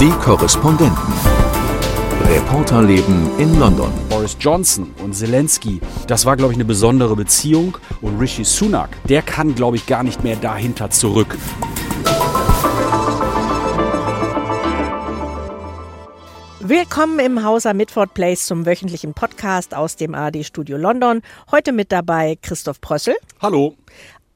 Die Korrespondenten. Reporterleben in London. Boris Johnson und Zelensky, das war, glaube ich, eine besondere Beziehung. Und Rishi Sunak, der kann, glaube ich, gar nicht mehr dahinter zurück. Willkommen im Haus am Midford Place zum wöchentlichen Podcast aus dem AD Studio London. Heute mit dabei Christoph Prössel. Hallo.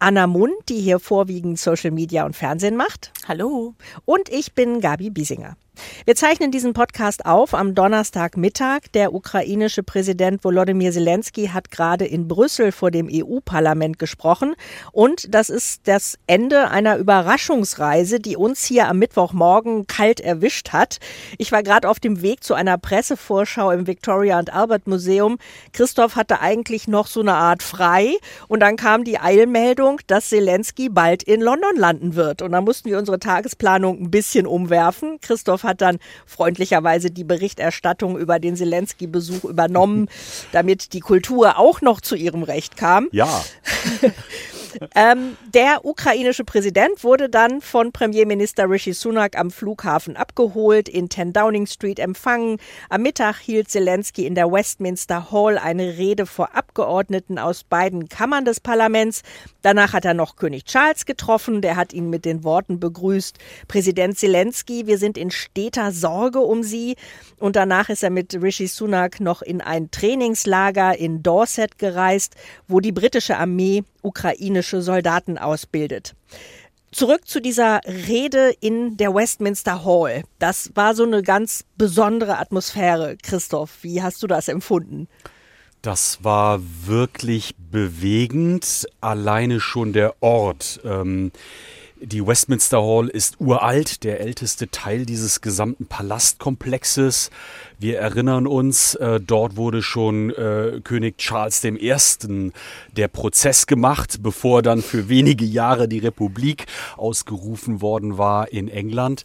Anna Mund, die hier vorwiegend Social Media und Fernsehen macht. Hallo. Und ich bin Gabi Biesinger. Wir zeichnen diesen Podcast auf am Donnerstagmittag. Der ukrainische Präsident Volodymyr Zelensky hat gerade in Brüssel vor dem EU-Parlament gesprochen. Und das ist das Ende einer Überraschungsreise, die uns hier am Mittwochmorgen kalt erwischt hat. Ich war gerade auf dem Weg zu einer Pressevorschau im Victoria and Albert Museum. Christoph hatte eigentlich noch so eine Art frei. Und dann kam die Eilmeldung, dass Zelensky bald in London landen wird. Und da mussten wir unsere Tagesplanung ein bisschen umwerfen. Christoph hat dann freundlicherweise die Berichterstattung über den Zelensky-Besuch übernommen, damit die Kultur auch noch zu ihrem Recht kam. Ja. Ähm, der ukrainische Präsident wurde dann von Premierminister Rishi Sunak am Flughafen abgeholt, in 10 Downing Street empfangen. Am Mittag hielt Zelensky in der Westminster Hall eine Rede vor Abgeordneten aus beiden Kammern des Parlaments. Danach hat er noch König Charles getroffen. Der hat ihn mit den Worten begrüßt. Präsident Zelensky, wir sind in steter Sorge um Sie. Und danach ist er mit Rishi Sunak noch in ein Trainingslager in Dorset gereist, wo die britische Armee ukrainische Soldaten ausbildet. Zurück zu dieser Rede in der Westminster Hall. Das war so eine ganz besondere Atmosphäre. Christoph, wie hast du das empfunden? Das war wirklich bewegend. Alleine schon der Ort. Ähm die Westminster Hall ist uralt, der älteste Teil dieses gesamten Palastkomplexes. Wir erinnern uns, äh, dort wurde schon äh, König Charles I. der Prozess gemacht, bevor dann für wenige Jahre die Republik ausgerufen worden war in England.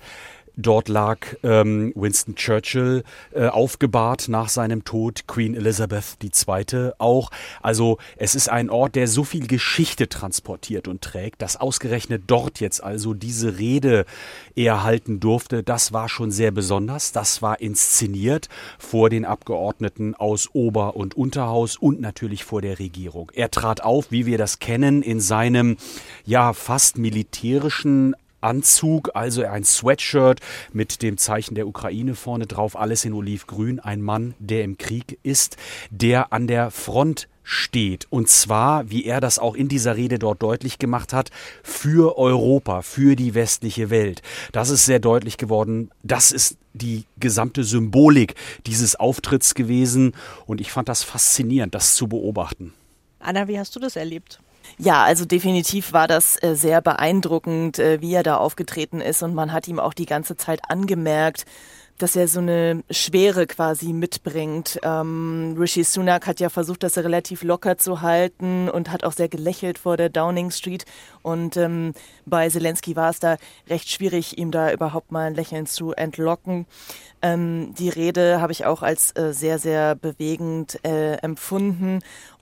Dort lag ähm, Winston Churchill äh, aufgebahrt nach seinem Tod, Queen Elizabeth II. auch. Also es ist ein Ort, der so viel Geschichte transportiert und trägt, dass ausgerechnet dort jetzt also diese Rede er halten durfte. Das war schon sehr besonders. Das war inszeniert vor den Abgeordneten aus Ober- und Unterhaus und natürlich vor der Regierung. Er trat auf, wie wir das kennen, in seinem ja fast militärischen Anzug, also ein Sweatshirt mit dem Zeichen der Ukraine vorne drauf, alles in Olivgrün, ein Mann, der im Krieg ist, der an der Front steht. Und zwar, wie er das auch in dieser Rede dort deutlich gemacht hat, für Europa, für die westliche Welt. Das ist sehr deutlich geworden. Das ist die gesamte Symbolik dieses Auftritts gewesen. Und ich fand das faszinierend, das zu beobachten. Anna, wie hast du das erlebt? Ja, also definitiv war das äh, sehr beeindruckend, äh, wie er da aufgetreten ist und man hat ihm auch die ganze Zeit angemerkt, dass er so eine Schwere quasi mitbringt. Ähm, Rishi Sunak hat ja versucht, das relativ locker zu halten und hat auch sehr gelächelt vor der Downing Street. Und ähm, bei Zelensky war es da recht schwierig, ihm da überhaupt mal ein Lächeln zu entlocken. Ähm, die Rede habe ich auch als äh, sehr, sehr bewegend äh, empfunden.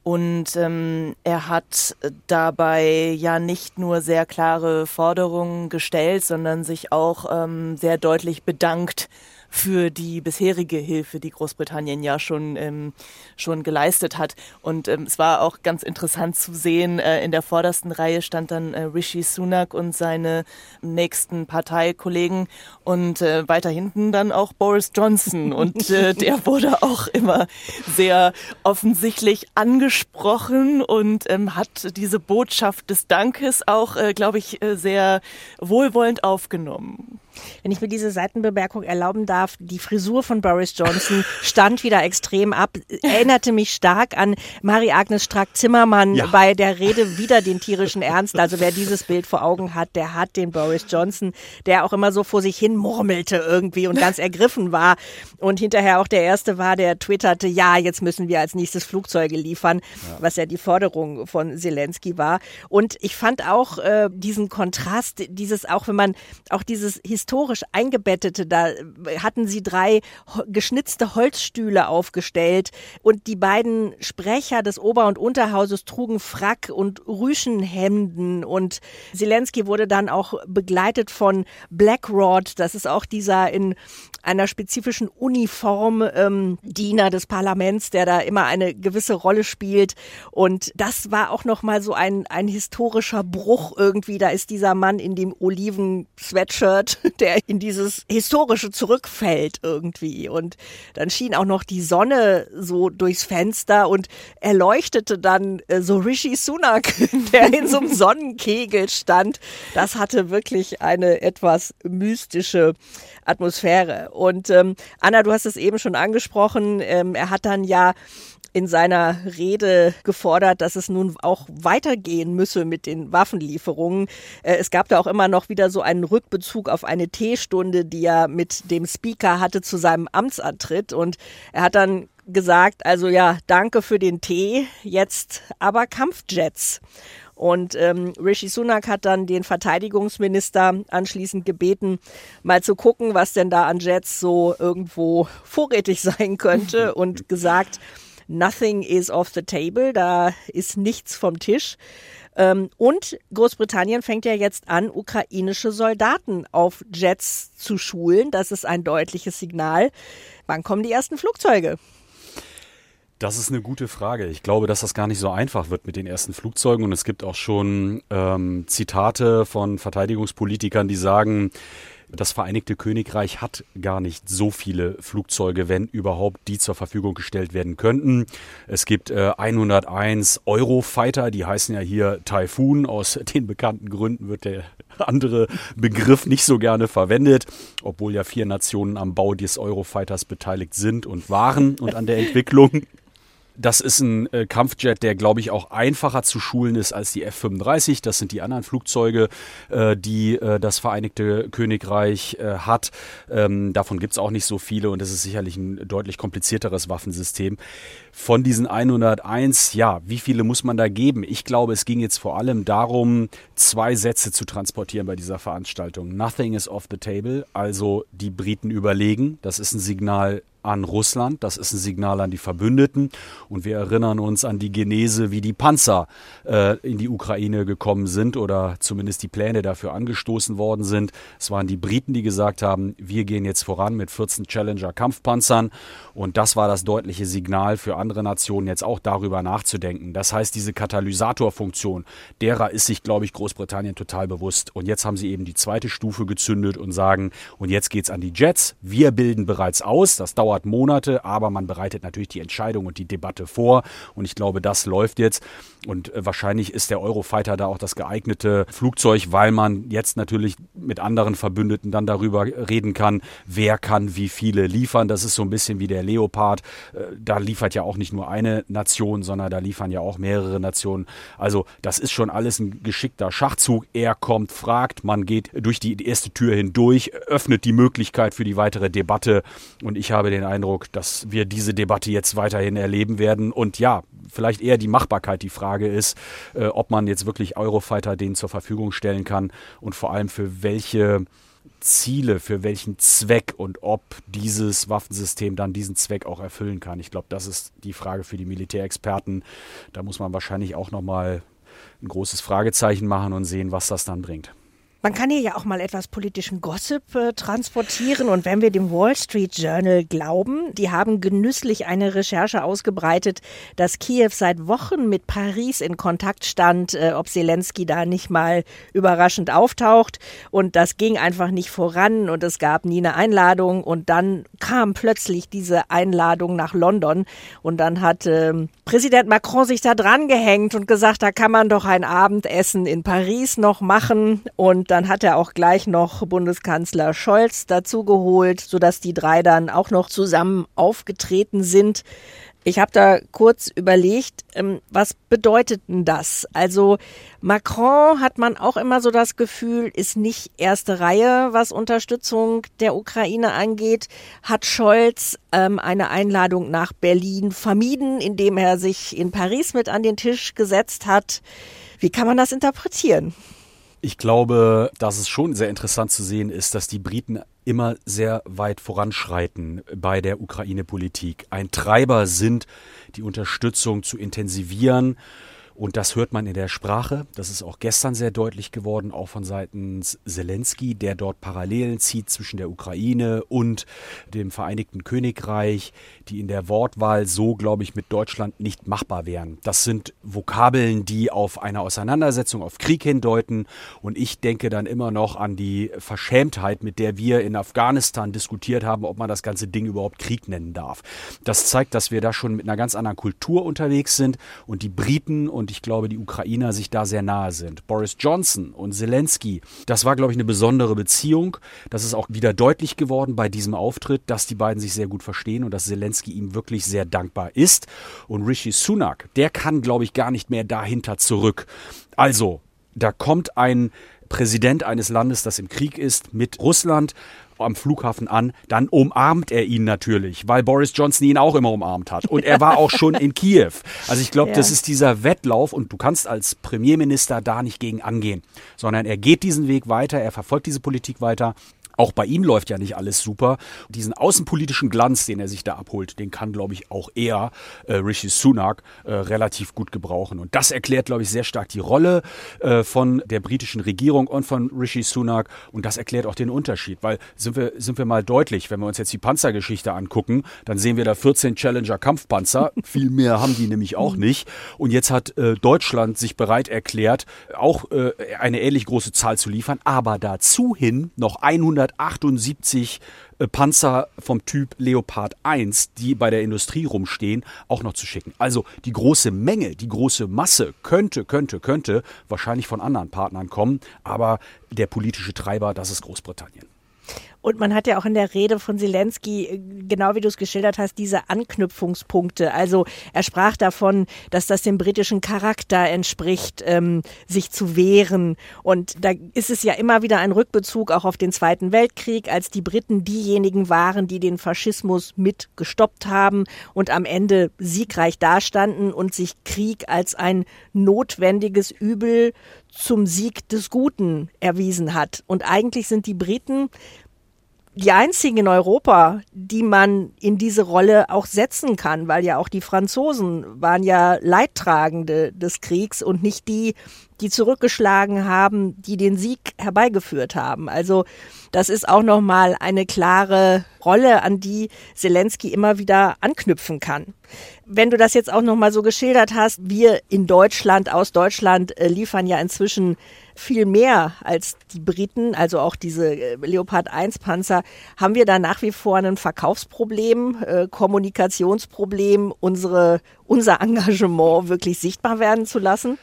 Und ähm, er hat dabei ja nicht nur sehr klare Forderungen gestellt, sondern sich auch ähm, sehr deutlich bedankt für die bisherige Hilfe, die Großbritannien ja schon, ähm, schon geleistet hat. Und ähm, es war auch ganz interessant zu sehen, äh, in der vordersten Reihe stand dann äh, Rishi Sunak und seine nächsten Parteikollegen und äh, weiter hinten dann auch Boris Johnson. Und äh, der wurde auch immer sehr offensichtlich angesprochen und ähm, hat diese Botschaft des Dankes auch, äh, glaube ich, äh, sehr wohlwollend aufgenommen. Wenn ich mir diese Seitenbemerkung erlauben darf, die Frisur von Boris Johnson stand wieder extrem ab, erinnerte mich stark an Marie-Agnes Strack-Zimmermann ja. bei der Rede wieder den tierischen Ernst. Also wer dieses Bild vor Augen hat, der hat den Boris Johnson, der auch immer so vor sich hin murmelte irgendwie und ganz ergriffen war und hinterher auch der Erste war, der twitterte, ja, jetzt müssen wir als nächstes Flugzeuge liefern, ja. was ja die Forderung von Zelensky war. Und ich fand auch äh, diesen Kontrast, dieses auch, wenn man auch dieses historisch eingebettete. Da hatten sie drei geschnitzte Holzstühle aufgestellt und die beiden Sprecher des Ober- und Unterhauses trugen Frack und Rüschenhemden und Zelensky wurde dann auch begleitet von Blackrod. Das ist auch dieser in einer spezifischen Uniform ähm, Diener des Parlaments, der da immer eine gewisse Rolle spielt. Und das war auch noch mal so ein, ein historischer Bruch irgendwie. Da ist dieser Mann in dem Oliven-Sweatshirt, der in dieses Historische zurückfällt irgendwie. Und dann schien auch noch die Sonne so durchs Fenster und erleuchtete dann äh, so Rishi Sunak, der in so einem Sonnenkegel stand. Das hatte wirklich eine etwas mystische Atmosphäre. Und ähm, Anna, du hast es eben schon angesprochen, ähm, er hat dann ja in seiner Rede gefordert, dass es nun auch weitergehen müsse mit den Waffenlieferungen. Äh, es gab da auch immer noch wieder so einen Rückbezug auf eine Teestunde, die er mit dem Speaker hatte zu seinem Amtsantritt. Und er hat dann gesagt, also ja, danke für den Tee, jetzt aber Kampfjets. Und ähm, Rishi Sunak hat dann den Verteidigungsminister anschließend gebeten, mal zu gucken, was denn da an Jets so irgendwo vorrätig sein könnte und gesagt, nothing is off the table, da ist nichts vom Tisch. Ähm, und Großbritannien fängt ja jetzt an, ukrainische Soldaten auf Jets zu schulen. Das ist ein deutliches Signal. Wann kommen die ersten Flugzeuge? Das ist eine gute Frage. Ich glaube, dass das gar nicht so einfach wird mit den ersten Flugzeugen. Und es gibt auch schon ähm, Zitate von Verteidigungspolitikern, die sagen, das Vereinigte Königreich hat gar nicht so viele Flugzeuge, wenn überhaupt, die zur Verfügung gestellt werden könnten. Es gibt äh, 101 Eurofighter, die heißen ja hier Typhoon. Aus den bekannten Gründen wird der andere Begriff nicht so gerne verwendet, obwohl ja vier Nationen am Bau des Eurofighters beteiligt sind und waren und an der Entwicklung. Das ist ein äh, Kampfjet, der, glaube ich, auch einfacher zu schulen ist als die F-35. Das sind die anderen Flugzeuge, äh, die äh, das Vereinigte Königreich äh, hat. Ähm, davon gibt es auch nicht so viele und es ist sicherlich ein deutlich komplizierteres Waffensystem. Von diesen 101, ja, wie viele muss man da geben? Ich glaube, es ging jetzt vor allem darum, zwei Sätze zu transportieren bei dieser Veranstaltung. Nothing is off the table, also die Briten überlegen. Das ist ein Signal an Russland. Das ist ein Signal an die Verbündeten. Und wir erinnern uns an die Genese, wie die Panzer äh, in die Ukraine gekommen sind oder zumindest die Pläne dafür angestoßen worden sind. Es waren die Briten, die gesagt haben, wir gehen jetzt voran mit 14 Challenger Kampfpanzern. Und das war das deutliche Signal für andere Nationen, jetzt auch darüber nachzudenken. Das heißt, diese Katalysatorfunktion, derer ist sich, glaube ich, Großbritannien total bewusst. Und jetzt haben sie eben die zweite Stufe gezündet und sagen, und jetzt geht's an die Jets. Wir bilden bereits aus. Das dauert dauert Monate, aber man bereitet natürlich die Entscheidung und die Debatte vor. Und ich glaube, das läuft jetzt. Und äh, wahrscheinlich ist der Eurofighter da auch das geeignete Flugzeug, weil man jetzt natürlich mit anderen Verbündeten dann darüber reden kann, wer kann wie viele liefern. Das ist so ein bisschen wie der Leopard. Äh, da liefert ja auch nicht nur eine Nation, sondern da liefern ja auch mehrere Nationen. Also das ist schon alles ein geschickter Schachzug. Er kommt, fragt, man geht durch die erste Tür hindurch, öffnet die Möglichkeit für die weitere Debatte. Und ich habe den Eindruck, dass wir diese Debatte jetzt weiterhin erleben werden. Und ja, vielleicht eher die Machbarkeit die Frage ist, äh, ob man jetzt wirklich Eurofighter denen zur Verfügung stellen kann und vor allem für welche Ziele, für welchen Zweck und ob dieses Waffensystem dann diesen Zweck auch erfüllen kann. Ich glaube, das ist die Frage für die Militärexperten. Da muss man wahrscheinlich auch nochmal ein großes Fragezeichen machen und sehen, was das dann bringt. Man kann hier ja auch mal etwas politischen Gossip äh, transportieren. Und wenn wir dem Wall Street Journal glauben, die haben genüsslich eine Recherche ausgebreitet, dass Kiew seit Wochen mit Paris in Kontakt stand, äh, ob Zelensky da nicht mal überraschend auftaucht. Und das ging einfach nicht voran und es gab nie eine Einladung. Und dann kam plötzlich diese Einladung nach London. Und dann hat äh, Präsident Macron sich da dran gehängt und gesagt, da kann man doch ein Abendessen in Paris noch machen. Und dann hat er auch gleich noch Bundeskanzler Scholz dazugeholt, sodass die drei dann auch noch zusammen aufgetreten sind. Ich habe da kurz überlegt, ähm, was bedeutet denn das? Also Macron hat man auch immer so das Gefühl, ist nicht erste Reihe, was Unterstützung der Ukraine angeht. Hat Scholz ähm, eine Einladung nach Berlin vermieden, indem er sich in Paris mit an den Tisch gesetzt hat. Wie kann man das interpretieren? Ich glaube, dass es schon sehr interessant zu sehen ist, dass die Briten immer sehr weit voranschreiten bei der Ukraine-Politik. Ein Treiber sind, die Unterstützung zu intensivieren und das hört man in der Sprache. Das ist auch gestern sehr deutlich geworden, auch von Seiten Zelensky, der dort Parallelen zieht zwischen der Ukraine und dem Vereinigten Königreich, die in der Wortwahl so, glaube ich, mit Deutschland nicht machbar wären. Das sind Vokabeln, die auf eine Auseinandersetzung, auf Krieg hindeuten. Und ich denke dann immer noch an die Verschämtheit, mit der wir in Afghanistan diskutiert haben, ob man das ganze Ding überhaupt Krieg nennen darf. Das zeigt, dass wir da schon mit einer ganz anderen Kultur unterwegs sind und die Briten und und ich glaube, die Ukrainer sich da sehr nahe sind. Boris Johnson und Zelensky, das war, glaube ich, eine besondere Beziehung. Das ist auch wieder deutlich geworden bei diesem Auftritt, dass die beiden sich sehr gut verstehen und dass Zelensky ihm wirklich sehr dankbar ist. Und Rishi Sunak, der kann, glaube ich, gar nicht mehr dahinter zurück. Also, da kommt ein Präsident eines Landes, das im Krieg ist, mit Russland am Flughafen an, dann umarmt er ihn natürlich, weil Boris Johnson ihn auch immer umarmt hat. Und er war auch schon in Kiew. Also ich glaube, ja. das ist dieser Wettlauf und du kannst als Premierminister da nicht gegen angehen, sondern er geht diesen Weg weiter, er verfolgt diese Politik weiter auch bei ihm läuft ja nicht alles super. Diesen außenpolitischen Glanz, den er sich da abholt, den kann, glaube ich, auch er, äh, Rishi Sunak, äh, relativ gut gebrauchen. Und das erklärt, glaube ich, sehr stark die Rolle äh, von der britischen Regierung und von Rishi Sunak. Und das erklärt auch den Unterschied. Weil, sind wir, sind wir mal deutlich, wenn wir uns jetzt die Panzergeschichte angucken, dann sehen wir da 14 Challenger-Kampfpanzer. Viel mehr haben die nämlich auch nicht. Und jetzt hat äh, Deutschland sich bereit erklärt, auch äh, eine ähnlich große Zahl zu liefern, aber dazu hin noch 100 178 äh, Panzer vom Typ Leopard 1, die bei der Industrie rumstehen, auch noch zu schicken. Also die große Menge, die große Masse könnte, könnte, könnte wahrscheinlich von anderen Partnern kommen, aber der politische Treiber, das ist Großbritannien. Und man hat ja auch in der Rede von Zelensky, äh, genau wie du es geschildert hast, diese Anknüpfungspunkte. Also er sprach davon, dass das dem britischen Charakter entspricht, ähm, sich zu wehren. Und da ist es ja immer wieder ein Rückbezug auch auf den Zweiten Weltkrieg, als die Briten diejenigen waren, die den Faschismus mit gestoppt haben und am Ende siegreich dastanden und sich Krieg als ein notwendiges Übel zum Sieg des Guten erwiesen hat. Und eigentlich sind die Briten die einzigen in Europa, die man in diese Rolle auch setzen kann, weil ja auch die Franzosen waren ja Leidtragende des Kriegs und nicht die, die zurückgeschlagen haben, die den Sieg herbeigeführt haben. Also das ist auch nochmal eine klare Rolle, an die Zelensky immer wieder anknüpfen kann. Wenn du das jetzt auch nochmal so geschildert hast, wir in Deutschland, aus Deutschland äh, liefern ja inzwischen viel mehr als die Briten, also auch diese äh, Leopard 1 Panzer, haben wir da nach wie vor ein Verkaufsproblem, äh, Kommunikationsproblem, unsere, unser Engagement wirklich sichtbar werden zu lassen?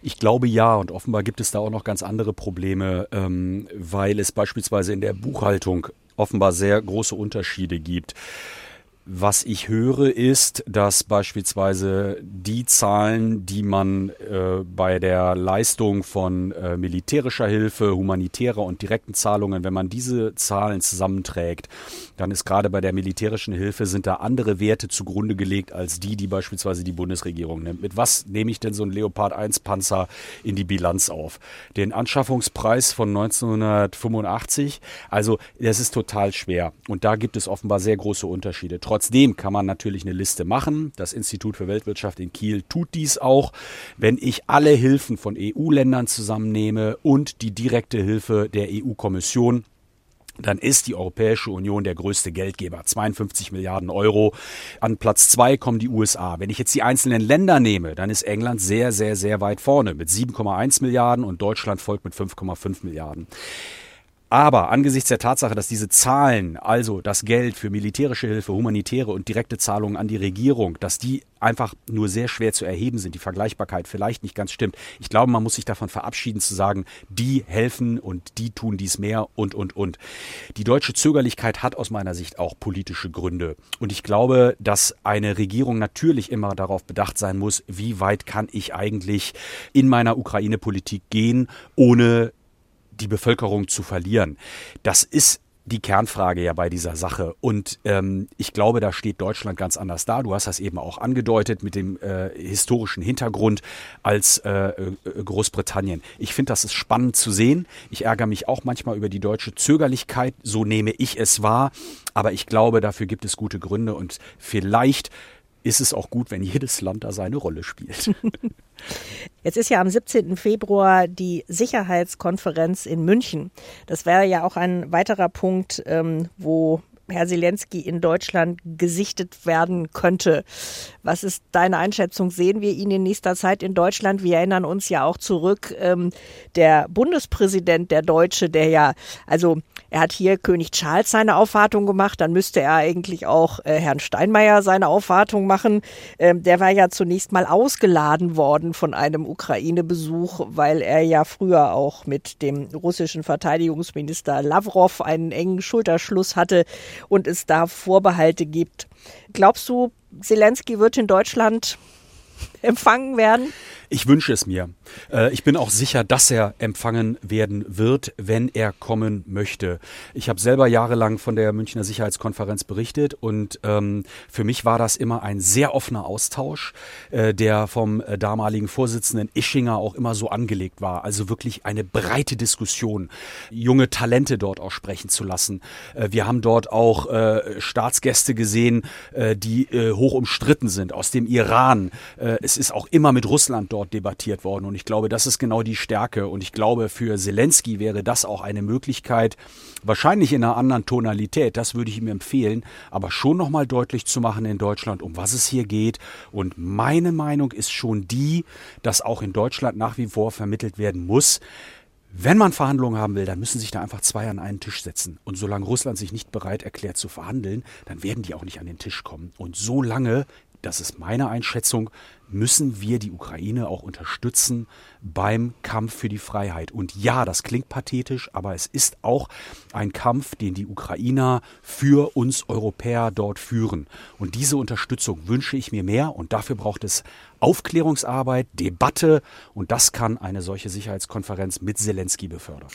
Ich glaube ja und offenbar gibt es da auch noch ganz andere Probleme, ähm, weil es beispielsweise in der Buchhaltung offenbar sehr große Unterschiede gibt. Was ich höre, ist, dass beispielsweise die Zahlen, die man äh, bei der Leistung von äh, militärischer Hilfe, humanitärer und direkten Zahlungen, wenn man diese Zahlen zusammenträgt, dann ist gerade bei der militärischen Hilfe sind da andere Werte zugrunde gelegt als die, die beispielsweise die Bundesregierung nimmt. Mit was nehme ich denn so einen Leopard 1 Panzer in die Bilanz auf? Den Anschaffungspreis von 1985? Also, das ist total schwer. Und da gibt es offenbar sehr große Unterschiede. Trotz Trotzdem kann man natürlich eine Liste machen. Das Institut für Weltwirtschaft in Kiel tut dies auch. Wenn ich alle Hilfen von EU-Ländern zusammennehme und die direkte Hilfe der EU-Kommission, dann ist die Europäische Union der größte Geldgeber, 52 Milliarden Euro. An Platz zwei kommen die USA. Wenn ich jetzt die einzelnen Länder nehme, dann ist England sehr, sehr, sehr weit vorne mit 7,1 Milliarden und Deutschland folgt mit 5,5 Milliarden. Aber angesichts der Tatsache, dass diese Zahlen, also das Geld für militärische Hilfe, humanitäre und direkte Zahlungen an die Regierung, dass die einfach nur sehr schwer zu erheben sind, die Vergleichbarkeit vielleicht nicht ganz stimmt. Ich glaube, man muss sich davon verabschieden zu sagen, die helfen und die tun dies mehr und, und, und. Die deutsche Zögerlichkeit hat aus meiner Sicht auch politische Gründe. Und ich glaube, dass eine Regierung natürlich immer darauf bedacht sein muss, wie weit kann ich eigentlich in meiner Ukraine-Politik gehen, ohne die Bevölkerung zu verlieren. Das ist die Kernfrage ja bei dieser Sache. Und ähm, ich glaube, da steht Deutschland ganz anders da. Du hast das eben auch angedeutet mit dem äh, historischen Hintergrund als äh, äh Großbritannien. Ich finde, das ist spannend zu sehen. Ich ärgere mich auch manchmal über die deutsche Zögerlichkeit. So nehme ich es wahr. Aber ich glaube, dafür gibt es gute Gründe und vielleicht ist es auch gut, wenn jedes Land da seine Rolle spielt. Jetzt ist ja am 17. Februar die Sicherheitskonferenz in München. Das wäre ja auch ein weiterer Punkt, ähm, wo Herr Zelensky in Deutschland gesichtet werden könnte. Was ist deine Einschätzung? Sehen wir ihn in nächster Zeit in Deutschland? Wir erinnern uns ja auch zurück, ähm, der Bundespräsident, der Deutsche, der ja, also er hat hier König Charles seine Aufwartung gemacht, dann müsste er eigentlich auch äh, Herrn Steinmeier seine Aufwartung machen. Ähm, der war ja zunächst mal ausgeladen worden von einem Ukraine-Besuch, weil er ja früher auch mit dem russischen Verteidigungsminister Lavrov einen engen Schulterschluss hatte und es da Vorbehalte gibt. Glaubst du, Zelensky wird in Deutschland empfangen werden? Ich wünsche es mir. Äh, ich bin auch sicher, dass er empfangen werden wird, wenn er kommen möchte. Ich habe selber jahrelang von der Münchner Sicherheitskonferenz berichtet und ähm, für mich war das immer ein sehr offener Austausch, äh, der vom äh, damaligen Vorsitzenden Ischinger auch immer so angelegt war. Also wirklich eine breite Diskussion, junge Talente dort auch sprechen zu lassen. Äh, wir haben dort auch äh, Staatsgäste gesehen, äh, die hoch umstritten sind aus dem Iran. Es ist auch immer mit Russland dort debattiert worden. Und ich glaube, das ist genau die Stärke. Und ich glaube, für Zelensky wäre das auch eine Möglichkeit, wahrscheinlich in einer anderen Tonalität, das würde ich ihm empfehlen, aber schon nochmal deutlich zu machen in Deutschland, um was es hier geht. Und meine Meinung ist schon die, dass auch in Deutschland nach wie vor vermittelt werden muss, wenn man Verhandlungen haben will, dann müssen sich da einfach zwei an einen Tisch setzen. Und solange Russland sich nicht bereit erklärt zu verhandeln, dann werden die auch nicht an den Tisch kommen. Und solange das ist meine Einschätzung, müssen wir die Ukraine auch unterstützen beim Kampf für die Freiheit. Und ja, das klingt pathetisch, aber es ist auch ein Kampf, den die Ukrainer für uns Europäer dort führen. Und diese Unterstützung wünsche ich mir mehr und dafür braucht es Aufklärungsarbeit, Debatte und das kann eine solche Sicherheitskonferenz mit Zelensky befördern.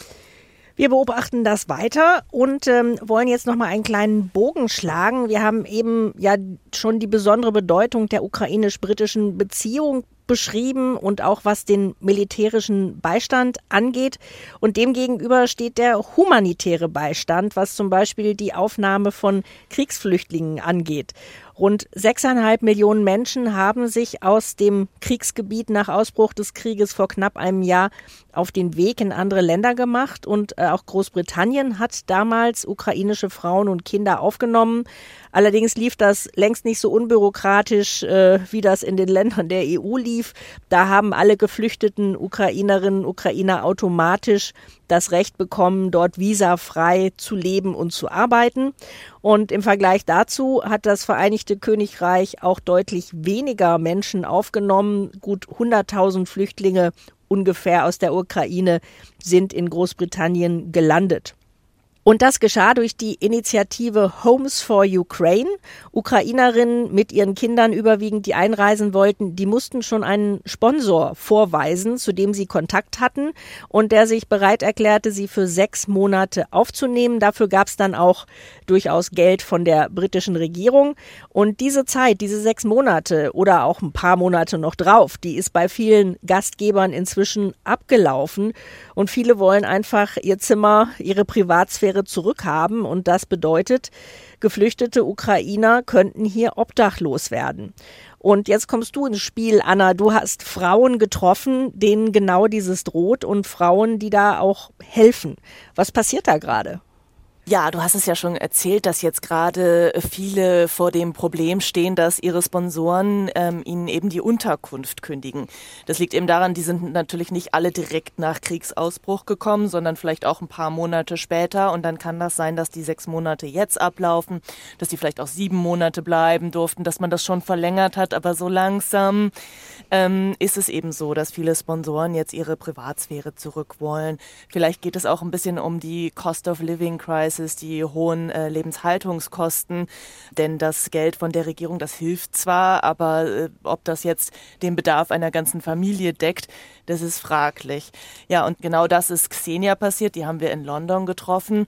Wir beobachten das weiter und ähm, wollen jetzt noch mal einen kleinen Bogen schlagen. Wir haben eben ja schon die besondere Bedeutung der ukrainisch-britischen Beziehung beschrieben und auch was den militärischen Beistand angeht. Und demgegenüber steht der humanitäre Beistand, was zum Beispiel die Aufnahme von Kriegsflüchtlingen angeht. Rund sechseinhalb Millionen Menschen haben sich aus dem Kriegsgebiet nach Ausbruch des Krieges vor knapp einem Jahr auf den Weg in andere Länder gemacht und äh, auch Großbritannien hat damals ukrainische Frauen und Kinder aufgenommen. Allerdings lief das längst nicht so unbürokratisch, äh, wie das in den Ländern der EU lief. Da haben alle geflüchteten Ukrainerinnen und Ukrainer automatisch das Recht bekommen, dort visafrei zu leben und zu arbeiten. Und im Vergleich dazu hat das Vereinigte Königreich auch deutlich weniger Menschen aufgenommen. Gut 100.000 Flüchtlinge ungefähr aus der Ukraine sind in Großbritannien gelandet. Und das geschah durch die Initiative Homes for Ukraine. Ukrainerinnen mit ihren Kindern überwiegend, die einreisen wollten, die mussten schon einen Sponsor vorweisen, zu dem sie Kontakt hatten und der sich bereit erklärte, sie für sechs Monate aufzunehmen. Dafür gab es dann auch durchaus Geld von der britischen Regierung. Und diese Zeit, diese sechs Monate oder auch ein paar Monate noch drauf, die ist bei vielen Gastgebern inzwischen abgelaufen. Und viele wollen einfach ihr Zimmer, ihre Privatsphäre Karriere zurückhaben und das bedeutet, geflüchtete Ukrainer könnten hier obdachlos werden. Und jetzt kommst du ins Spiel, Anna. Du hast Frauen getroffen, denen genau dieses droht und Frauen, die da auch helfen. Was passiert da gerade? Ja, du hast es ja schon erzählt, dass jetzt gerade viele vor dem Problem stehen, dass ihre Sponsoren ähm, ihnen eben die Unterkunft kündigen. Das liegt eben daran, die sind natürlich nicht alle direkt nach Kriegsausbruch gekommen, sondern vielleicht auch ein paar Monate später. Und dann kann das sein, dass die sechs Monate jetzt ablaufen, dass die vielleicht auch sieben Monate bleiben durften, dass man das schon verlängert hat. Aber so langsam ähm, ist es eben so, dass viele Sponsoren jetzt ihre Privatsphäre zurück wollen. Vielleicht geht es auch ein bisschen um die Cost of Living Crisis es die hohen äh, Lebenshaltungskosten. Denn das Geld von der Regierung, das hilft zwar, aber äh, ob das jetzt den Bedarf einer ganzen Familie deckt, das ist fraglich. Ja, und genau das ist Xenia passiert. Die haben wir in London getroffen.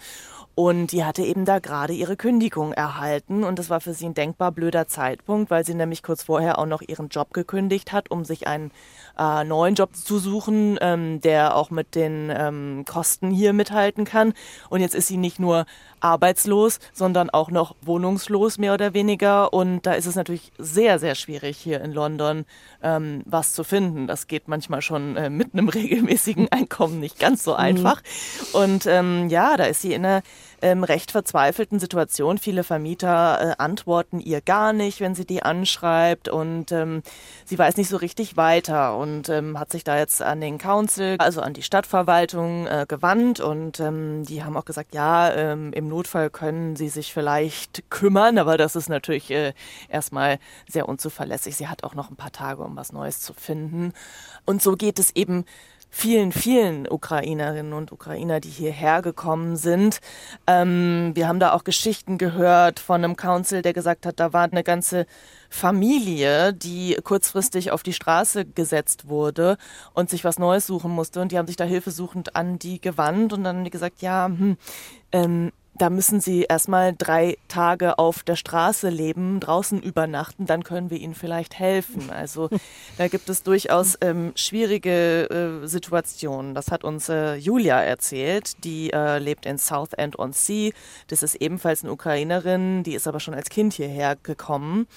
Und die hatte eben da gerade ihre Kündigung erhalten. Und das war für sie ein denkbar blöder Zeitpunkt, weil sie nämlich kurz vorher auch noch ihren Job gekündigt hat, um sich einen äh, neuen Job zu suchen, ähm, der auch mit den ähm, Kosten hier mithalten kann. Und jetzt ist sie nicht nur arbeitslos, sondern auch noch wohnungslos mehr oder weniger. Und da ist es natürlich sehr, sehr schwierig hier in London ähm, was zu finden. Das geht manchmal schon äh, mit einem regelmäßigen Einkommen nicht ganz so mhm. einfach. Mhm. Und ähm, ja, da ist sie in einer ähm, recht verzweifelten Situation. Viele Vermieter äh, antworten ihr gar nicht, wenn sie die anschreibt und ähm, sie weiß nicht so richtig weiter und ähm, hat sich da jetzt an den Council, also an die Stadtverwaltung äh, gewandt und ähm, die haben auch gesagt, ja, ähm, im Notfall können sie sich vielleicht kümmern, aber das ist natürlich äh, erstmal sehr unzuverlässig. Sie hat auch noch ein paar Tage, um was Neues zu finden. Und so geht es eben vielen, vielen Ukrainerinnen und Ukrainer, die hierher gekommen sind. Ähm, wir haben da auch Geschichten gehört von einem Council, der gesagt hat, da war eine ganze Familie, die kurzfristig auf die Straße gesetzt wurde und sich was Neues suchen musste. Und die haben sich da hilfesuchend an die gewandt und dann haben die gesagt, ja, hm, ähm, da müssen sie erstmal drei Tage auf der Straße leben, draußen übernachten, dann können wir ihnen vielleicht helfen. Also da gibt es durchaus ähm, schwierige äh, Situationen. Das hat uns äh, Julia erzählt, die äh, lebt in Southend on Sea. Das ist ebenfalls eine Ukrainerin, die ist aber schon als Kind hierher gekommen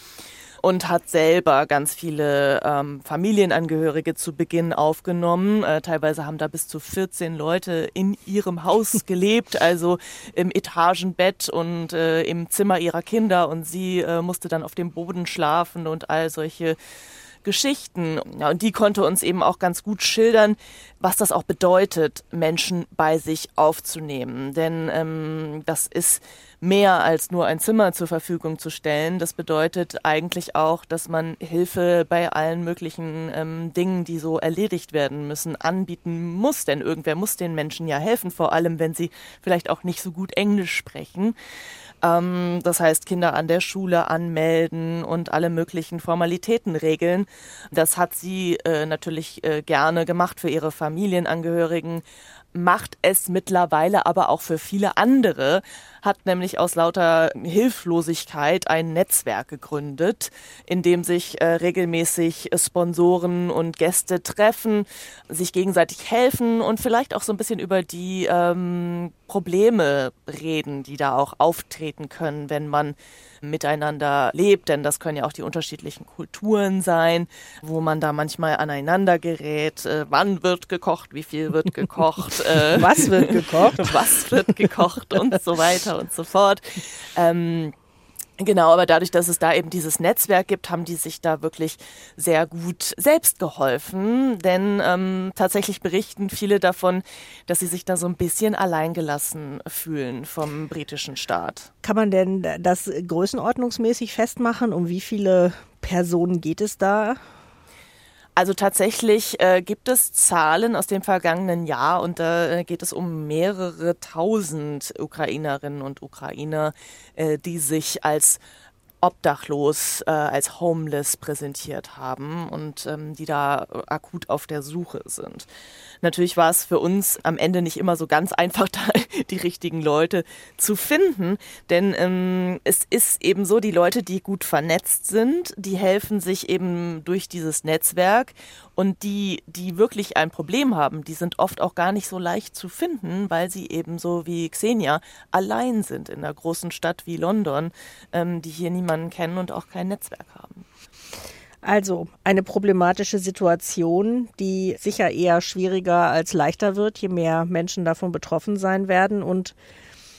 und hat selber ganz viele ähm, Familienangehörige zu Beginn aufgenommen. Äh, teilweise haben da bis zu 14 Leute in ihrem Haus gelebt, also im Etagenbett und äh, im Zimmer ihrer Kinder und sie äh, musste dann auf dem Boden schlafen und all solche Geschichten. Ja, und die konnte uns eben auch ganz gut schildern, was das auch bedeutet, Menschen bei sich aufzunehmen. Denn ähm, das ist mehr als nur ein Zimmer zur Verfügung zu stellen. Das bedeutet eigentlich auch, dass man Hilfe bei allen möglichen ähm, Dingen, die so erledigt werden müssen, anbieten muss. Denn irgendwer muss den Menschen ja helfen, vor allem wenn sie vielleicht auch nicht so gut Englisch sprechen. Ähm, das heißt, Kinder an der Schule anmelden und alle möglichen Formalitäten regeln. Das hat sie äh, natürlich äh, gerne gemacht für ihre Familienangehörigen macht es mittlerweile aber auch für viele andere, hat nämlich aus lauter Hilflosigkeit ein Netzwerk gegründet, in dem sich äh, regelmäßig Sponsoren und Gäste treffen, sich gegenseitig helfen und vielleicht auch so ein bisschen über die ähm, Probleme reden, die da auch auftreten können, wenn man miteinander lebt, denn das können ja auch die unterschiedlichen Kulturen sein, wo man da manchmal aneinander gerät. Äh, wann wird gekocht, wie viel wird gekocht, äh, was wird gekocht, was wird gekocht? Und so weiter und so fort. Ähm, Genau, aber dadurch, dass es da eben dieses Netzwerk gibt, haben die sich da wirklich sehr gut selbst geholfen. Denn ähm, tatsächlich berichten viele davon, dass sie sich da so ein bisschen alleingelassen fühlen vom britischen Staat. Kann man denn das größenordnungsmäßig festmachen? Um wie viele Personen geht es da? Also tatsächlich äh, gibt es Zahlen aus dem vergangenen Jahr und da äh, geht es um mehrere tausend Ukrainerinnen und Ukrainer, äh, die sich als obdachlos äh, als homeless präsentiert haben und ähm, die da akut auf der Suche sind. Natürlich war es für uns am Ende nicht immer so ganz einfach, da die richtigen Leute zu finden, denn ähm, es ist eben so, die Leute, die gut vernetzt sind, die helfen sich eben durch dieses Netzwerk und die, die wirklich ein Problem haben, die sind oft auch gar nicht so leicht zu finden, weil sie eben so wie Xenia allein sind in einer großen Stadt wie London, ähm, die hier niemanden kennen und auch kein Netzwerk haben. Also eine problematische Situation, die sicher eher schwieriger als leichter wird, je mehr Menschen davon betroffen sein werden. Und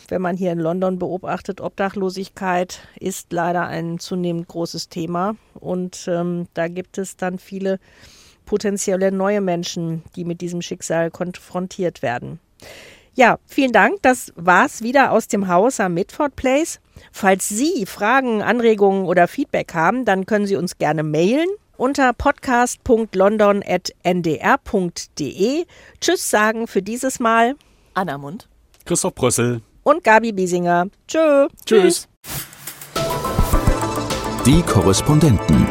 wenn man hier in London beobachtet, Obdachlosigkeit ist leider ein zunehmend großes Thema. Und ähm, da gibt es dann viele potenzielle neue Menschen, die mit diesem Schicksal konfrontiert werden. Ja, vielen Dank. Das war's wieder aus dem Haus am Midford Place. Falls Sie Fragen, Anregungen oder Feedback haben, dann können Sie uns gerne mailen unter podcast.london.ndr.de. Tschüss sagen für dieses Mal Anna Mund, Christoph Brössel und Gabi Biesinger. Tschö. Tschüss. Die Korrespondenten.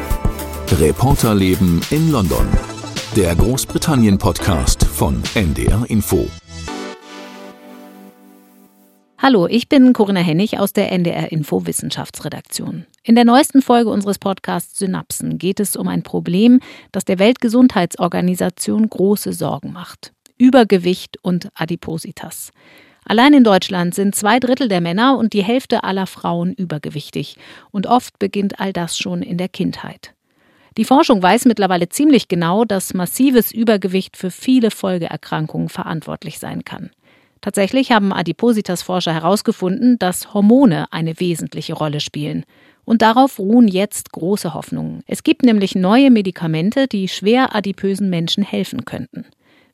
Reporterleben in London. Der Großbritannien-Podcast von NDR Info. Hallo, ich bin Corinna Hennig aus der NDR Info Wissenschaftsredaktion. In der neuesten Folge unseres Podcasts Synapsen geht es um ein Problem, das der Weltgesundheitsorganisation große Sorgen macht. Übergewicht und Adipositas. Allein in Deutschland sind zwei Drittel der Männer und die Hälfte aller Frauen übergewichtig. Und oft beginnt all das schon in der Kindheit. Die Forschung weiß mittlerweile ziemlich genau, dass massives Übergewicht für viele Folgeerkrankungen verantwortlich sein kann. Tatsächlich haben Adipositas-Forscher herausgefunden, dass Hormone eine wesentliche Rolle spielen. Und darauf ruhen jetzt große Hoffnungen. Es gibt nämlich neue Medikamente, die schwer adipösen Menschen helfen könnten.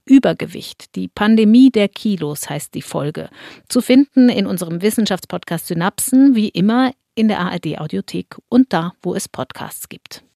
Übergewicht, die Pandemie der Kilos heißt die Folge. Zu finden in unserem Wissenschaftspodcast Synapsen, wie immer in der ARD Audiothek und da, wo es Podcasts gibt.